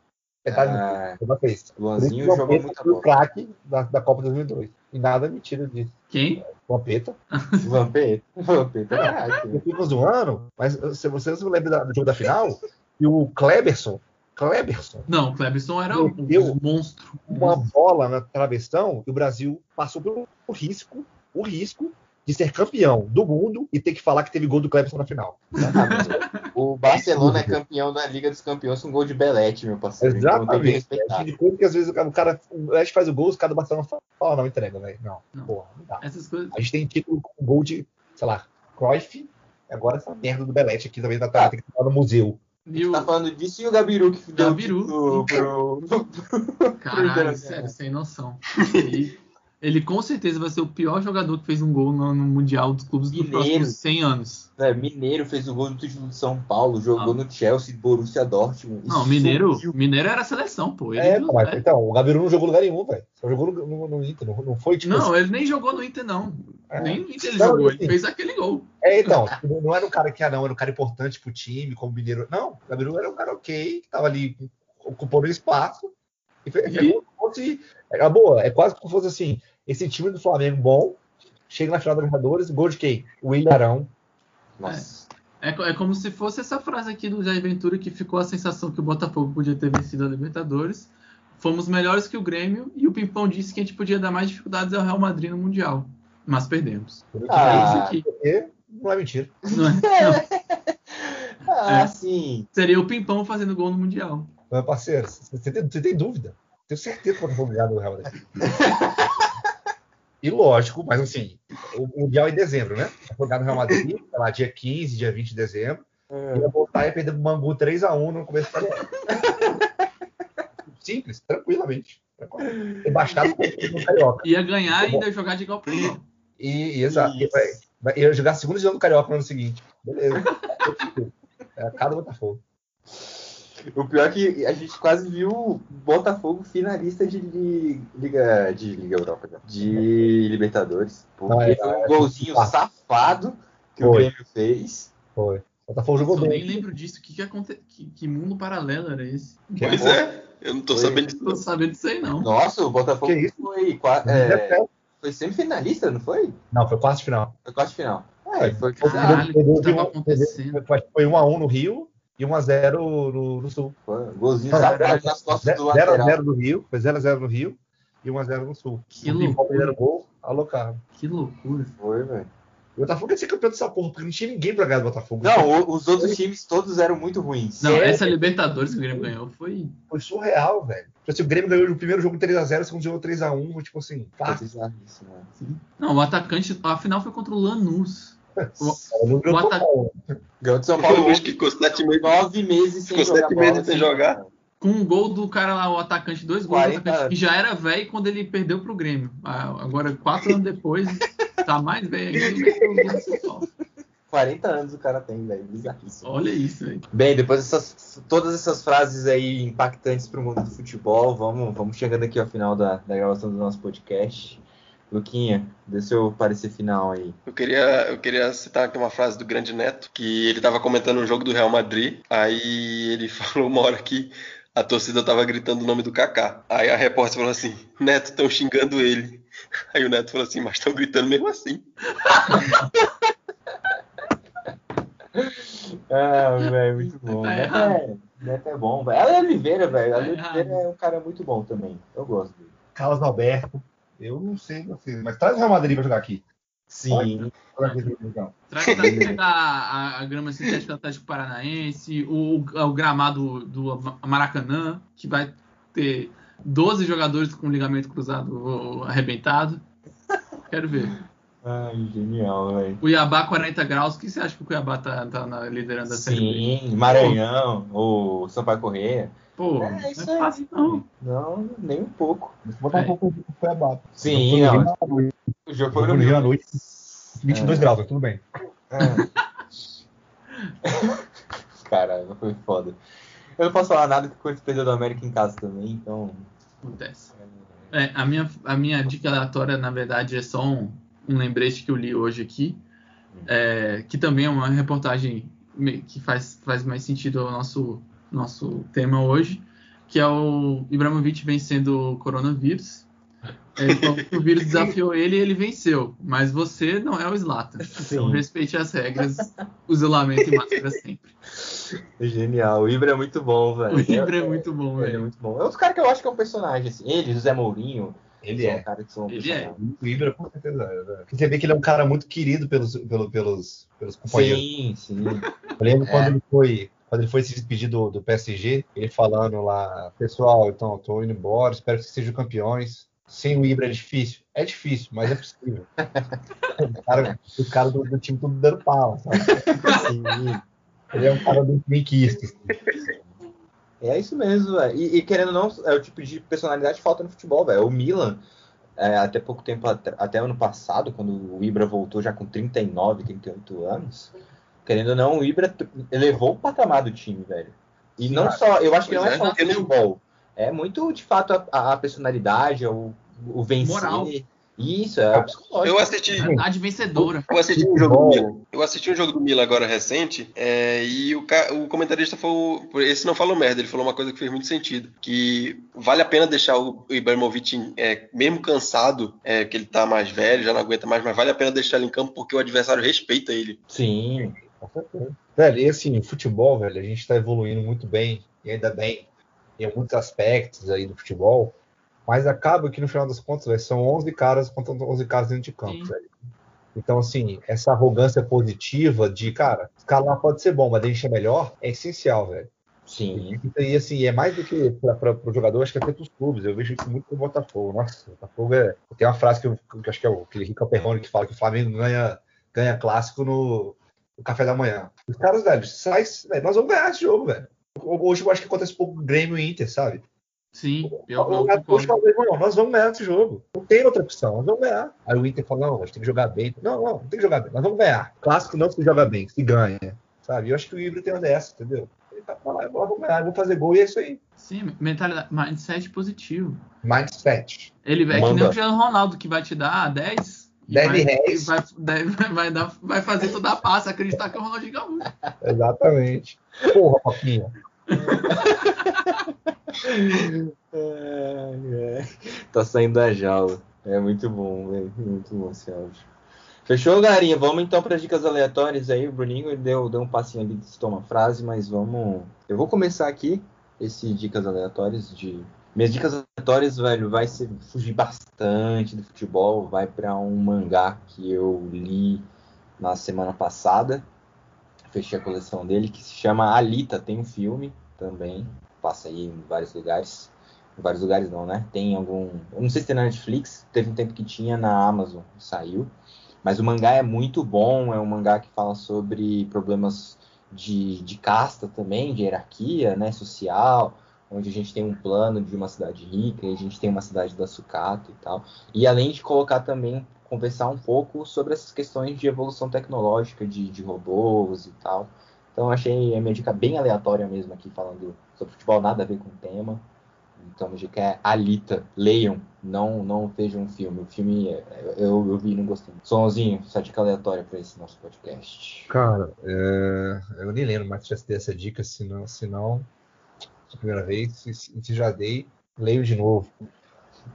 Medalha no Ah. Por isso Luanzinho que o muita craque da, da Copa 2002. E nada é mentira disso. Quem? O Vampeta. Vampeta. Vampeta é craque, Eu né? fico zoando, mas se vocês não lembram do jogo da final, e o Kleberson, Kleberson, Não, o Clebson era o, Meu o monstro. uma bola na travessão e o Brasil passou pelo risco, o risco de ser campeão do mundo e ter que falar que teve gol do Cleberson na final. O Barcelona é campeão da Liga dos Campeões com gol de Belete, meu parceiro. Então tem que Exatamente. É tipo de coisa que às vezes o cara, o Leste faz o gol, os caras do Barcelona falam, "Ó, não, entrega, velho. Não, Não. porra, não dá. Essas coisas. A gente tem título com gol de, sei lá, Cruyff, e agora essa merda do Belete aqui também vai tá, tem que estar no museu. E o, Tá falando disso e o Gabiru que deu Gabiru. o título pro, pro, Caralho, sério, sem noção. ele com certeza vai ser o pior jogador que fez um gol no, no Mundial dos clubes dos Mineiro. próximos 100 anos. É, Mineiro fez o gol no título de São Paulo, jogou no Chelsea, Borussia Dortmund. Não, Mineiro. Mineiro era a seleção, pô. Ele, É, pô, mas, é. então, o Gabiru não jogou lugar nenhum, velho. Só jogou no, no, no Inter, não, não foi tipo Não, ele nem jogou no Inter, não. É. Nem no Inter ele Não, jogou, assim, ele fez aquele gol. É, então, tipo, não era um cara que, ah, não, era um cara importante pro time, como mineiro. Não, o Gabiru era um cara ok, que tava ali ocupando espaço. E fez, E? Fosse. É boa, é quase como se fosse assim: esse time do Flamengo bom, chega na final da Libertadores, gol de quem? O William Arão. Nossa. É, co- é como se fosse essa frase aqui do Jair Ventura que ficou a sensação que o Botafogo podia ter vencido a Libertadores. Fomos melhores que o Grêmio e o Pimpão disse que a gente podia dar mais dificuldades ao Real Madrid no Mundial. Mas perdemos. É isso Ah, aqui. Porque não é mentira. Não é? Não. ah É. sim. Seria o Pimpão fazendo gol no Mundial. Meu parceiro, você tem, você tem dúvida? Tenho certeza que o Botafogo ganhar do Real Madrid. E lógico, mas assim, o o Mundial é em dezembro, né? Vai jogar no Real Madrid, sei lá, dia 15, dia 20 de dezembro. E vai voltar e perder pro Bangu 3x1 no começo do ano. Simples, tranquilamente. Rebaixado no Carioca. Ia ganhar e ainda jogar de igual para igual. E, e exato. E ia jogar a segunda divisão do Carioca no ano seguinte. Beleza. É a cara do Botafogo. O pior é que a gente quase viu o Botafogo finalista de, li- Liga de Liga Europa, né? de Libertadores. Porque Não, é- foi um é- golzinho é- safado que o Foi. Grêmio fez. Foi. O Botafogo jogou Eu nem bem. lembro disso. Que, que, aconte... que, que mundo paralelo era esse? Pois é, eu não tô Foi. sabendo disso. Não tô sabendo disso aí, não. Nossa, o Botafogo Que isso? foi, qua- é, foi semifinalista, não foi? Não, foi quarto de final. Foi quarto de final. É, foi Caralho, o que Perdeu- tava perdeu- acontecendo? Foi, foi 1x1 no Rio e 1x0 no, no Sul. golzinho nas costas do 0x0 lateral. no Rio, foi 0x0 no Rio e 1x0 no Sul. Que o loucura. primeiro gol, alocado. Que loucura. Foi, velho. O Botafogo ia ser campeão dessa porra, porque não tinha ninguém pra ganhar do Botafogo. Não, o- os outros times todos eram muito ruins. Não, É. essa Libertadores que o Grêmio ganhou foi. Foi surreal, velho. Tipo assim, o Grêmio ganhou o primeiro jogo 3x0, o segundo jogo 3x1, foi tipo assim, fácil. né? Não, o atacante. A final foi contra o Lanús. Ganhou de São Paulo Luiz que ficou sete meses. nove meses sem Ficou jogar sete meses sem assim, jogar. Com um gol do cara lá, o atacante, dois gols do 40 atacante, anos. que já era velho quando ele perdeu pro Grêmio. Ah, Agora, quatro anos depois, tá mais velho ainda. e meteu o gol no São Paulo. 40 anos o cara tem, velho. Bizarríssimo. Olha isso, velho. Bem, depois dessas, todas essas frases aí impactantes pro mundo do futebol, vamos, vamos chegando aqui ao final da, da gravação do nosso podcast. Luquinha, dê seu parecer final aí. Eu queria, eu queria citar aqui uma frase do grande Neto, que ele estava comentando um jogo do Real Madrid, aí ele falou uma hora que a torcida tava gritando o nome do Kaká. Aí a repórter falou assim: Neto, estão xingando ele. Aí o Neto falou assim: mas estão gritando mesmo assim. Ah, velho, muito bom. Tá Neto, é, Neto é bom, velho. Ale Oliveira, velho. Ale Tá Oliveira é um cara muito bom também. Eu gosto dele. Carlos Alberto. Eu não sei você, mas traz o Real Madrid pra jogar aqui. Sim. Então. Traz a, a, a grama sintética do Atlético Paranaense, o, o gramado do Maracanã, que vai ter 12 jogadores com ligamento cruzado arrebentado. Quero ver. Ai, genial, velho. Cuiabá 40 graus. O que você acha que o Cuiabá tá, tá na liderando a série B? Sim, Maranhão, o Sampaio Correia. Pô, É, não é isso aí. fácil não. Não, nem um pouco. Eu botar É. um pouco de Cuiabá. Sim, Eu não. fui no O jogo Foi foi no à noite. 22 É. graus, mas tudo bem. Caralho, foi foda. Eu não posso falar nada que o Corinthians perdeu do América em casa também, então. Acontece. É, a, minha, a minha dica aleatória, na verdade, é só um, um lembrete que eu li hoje aqui, é, que também é uma reportagem que faz, faz mais sentido ao nosso, nosso tema hoje, que é o Ibrahimovic vencendo o coronavírus. Ele falou que o vírus desafiou ele e ele venceu, mas você não é o Zlatan. Então respeite as regras, o isolamento e máscara sempre. Genial. O Ibra é muito bom, velho. O Ibra é muito bom, Ele é velho. muito bom. É outro cara que eu acho que é um personagem, assim. Ele, José Mourinho. Ele é. cara que são um Ele é. personagem. O Ibra, com certeza. é, velho. Porque Você vê que ele é um cara muito querido pelos, pelo- pelos, pelos companheiros. Sim, sim. Eu lembro É. quando ele foi. Quando ele foi se despedir do, do PSG, ele falando lá, pessoal, então, tô indo embora, espero que sejam campeões. Sem o Ibra é difícil? É difícil, mas é possível. o cara, o cara do, do time tudo dando pau, sabe? sim. Ele é um cara bem quisto. assim. É isso mesmo, velho. E, e querendo ou não, é o tipo de personalidade que falta no futebol, velho. O Milan, é, até pouco tempo, at- até ano passado, quando o Ibra voltou já com 39, 38 anos, querendo ou não, o Ibra elevou o patamar do time, velho. E não Cara, só, eu acho que pois não é, é, só futebol. É muito, de fato, a, a personalidade, o, o vencer. Moral. Isso, é o psicológico. Eu assisti, Verdade vencedora. eu assisti um jogo do. Milan. Eu assisti um jogo do Milan agora recente, é, e o, o comentarista falou. Esse não falou merda, ele falou uma coisa que fez muito sentido. Que vale a pena deixar o Ibrahimovic, é, mesmo cansado, é, que ele tá mais velho, já não aguenta mais, mas vale a pena deixar ele em campo porque o adversário respeita ele. Sim, Com certeza. Velho, e assim, o futebol, velho, a gente tá evoluindo muito bem, e ainda bem, em muitos aspectos aí do futebol, mas acaba que no final das contas, velho, são 11 caras contra 11 caras dentro de campo, Sim. velho. Então, assim, essa arrogância positiva de, cara, escalar pode ser bom, mas a gente é melhor, é essencial, velho. sim. E assim, é mais do que para o jogador, acho que até para os clubes. Eu vejo isso muito no Botafogo. Nossa, o Botafogo é. Tem uma frase que eu, que eu acho que é o aquele Rico Perrone que fala que o Flamengo ganha, ganha clássico no, no café da manhã. Os caras, velho, sai, velho, nós vamos ganhar esse jogo, velho. Hoje eu acho que acontece um pouco o Grêmio e Inter, sabe? Sim, eu, O- o- Hoje concordo. fala, irmão, nós vamos ganhar esse jogo. Não tem outra opção, nós vamos ganhar. Aí o Inter fala, não, a gente tem que jogar bem. Não, não, não tem que jogar bem, nós vamos ganhar. Clássico não se joga bem, se ganha. Sabe? Eu acho que o Ibra tem uma dessa, entendeu? Ele tá falando, "Ah, vamos ganhar, vamos fazer gol e é isso aí. Sim, mentalidade, mindset positivo. Mindset. Ele é que nem o Cristiano Ronaldo, que vai te dar 10. E 10 vai, reais. e Vai, dar, vai fazer toda a passa, acreditar que é o Ronaldinho Gaúcho. Exatamente. Porra, Paquinha. É, é. Tá saindo da jaula. É muito bom, velho. Muito bom esse áudio. Fechou, galerinha? Vamos então para as dicas aleatórias aí. O Bruninho deu, deu um passinho ali de citar uma frase, mas vamos. Eu vou começar aqui esse dicas aleatórias de. Minhas dicas aleatórias, velho, vai ser fugir bastante do futebol, vai para um mangá que eu li na semana passada. Fechei a coleção dele, que se chama Alita, tem um filme também, passa aí em vários lugares. Em vários lugares não, né? Tem algum. Eu não sei se tem na Netflix, teve um tempo que tinha na Amazon, saiu. Mas o mangá é muito bom, é um mangá que fala sobre problemas de, de casta também, de hierarquia né, social, onde a gente tem um plano de uma cidade rica e a gente tem uma cidade da sucata e tal. E além de colocar também conversar um pouco sobre essas questões de evolução tecnológica, de, de robôs e tal. Então achei a minha dica bem aleatória mesmo aqui, falando sobre futebol, nada a ver com o tema. Então a minha dica é Alita, leiam, não, não vejam o filme. O filme eu, eu vi e não gostei. Sonzinho, sua dica aleatória para esse nosso podcast. Cara, é... eu nem lembro mais se essa dica, se não, se não, a primeira vez, se, se já dei, leio de novo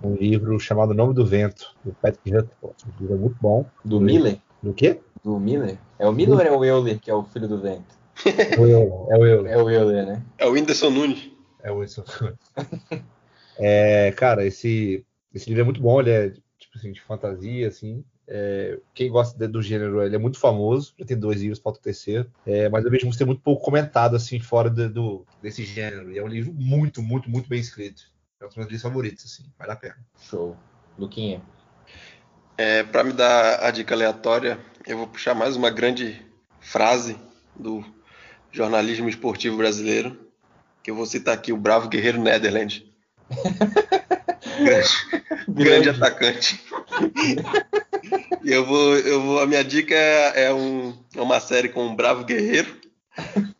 um livro chamado Nome do Vento, do Patrick Hufford. Um livro muito bom. Do Miller? Do quê? Do Miller? É o Miller ou é o Euler, que é o filho do vento? É o Euler, é o Euler. É o Euler, né? É o Whindersson Nunes. É o Whindersson é, Cara, esse, esse livro é muito bom, ele é tipo assim, de fantasia, assim. É, quem gosta do gênero, ele é muito famoso, já tem dois livros, falta o terceiro, é, mas eu vejo ser muito pouco comentado assim fora do, do, desse gênero. E é um livro muito, muito, muito bem escrito. É um dos meus livros favoritos, assim, vale a pena. Show. Luquinha. É, para me dar a dica aleatória, eu vou puxar mais uma grande frase do jornalismo esportivo brasileiro, que eu vou citar aqui o bravo guerreiro Netherland. grande, grande atacante. e eu vou, eu vou, a minha dica é, um, é uma série com um bravo guerreiro,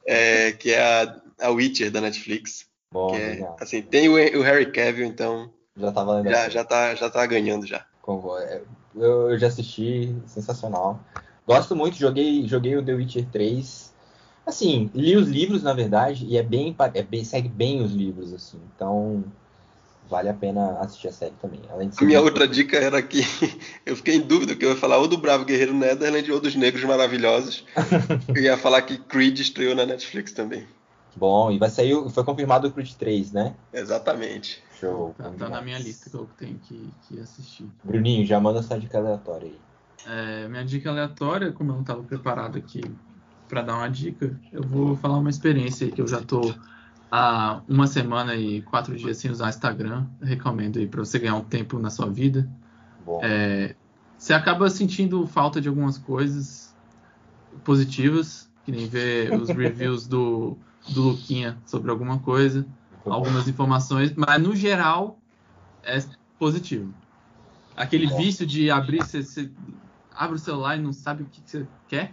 é, que é a, a Witcher da Netflix. Bom, é, assim, tem o, o, Harry Cavill, então já tá valendo. Já, já, tá, já tá ganhando já. É, eu, eu já assisti, sensacional. Gosto muito, joguei, joguei o The Witcher 3. Assim, li os livros, na verdade, e é bem, é bem segue bem os livros, assim. Então, vale a pena assistir a série também. Além de a minha outra dica era que eu fiquei em dúvida que eu ia falar ou do Bravo Guerreiro Netherland ou dos Negros Maravilhosos. eu ia falar que Creed estreou na Netflix também. Bom, e vai sair, foi confirmado o Creed 3, né? Exatamente. Show. Tá, tá na minha lista que eu tenho que, que assistir. Bruninho, já manda essa dica aleatória aí. É, minha dica aleatória, como eu não estava preparado aqui para dar uma dica, eu vou falar uma experiência que eu já tô há uma semana e quatro dias sem usar Instagram. Recomendo aí para você ganhar um tempo na sua vida. É, você acaba sentindo falta de algumas coisas positivas, que nem ver os reviews do do Luquinha sobre alguma coisa, algumas informações, mas no geral é positivo. Aquele vício de abrir, você, você abre o celular e não sabe o que, você quer,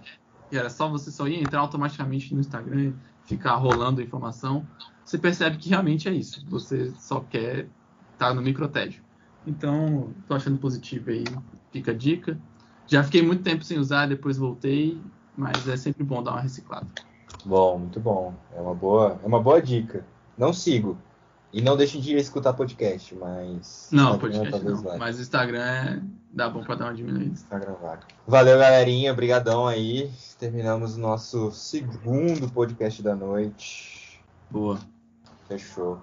que era só você só ia entrar automaticamente no Instagram e ficar rolando informação, você percebe que realmente é isso. Você só quer estar tá no microtédio. Então, tô achando positivo aí, fica a dica. Já fiquei muito tempo sem usar, depois voltei, mas é sempre bom dar uma reciclada. Bom, muito bom. É uma boa, é uma boa dica. Não sigo. E não deixe de escutar podcast, mas. Não, podcast não. Vai. Mas o Instagram é... dá bom pra dar uma diminuída. Instagram vai. Valeu, galerinha. Obrigadão aí. Terminamos o nosso segundo podcast da noite. Boa. Fechou.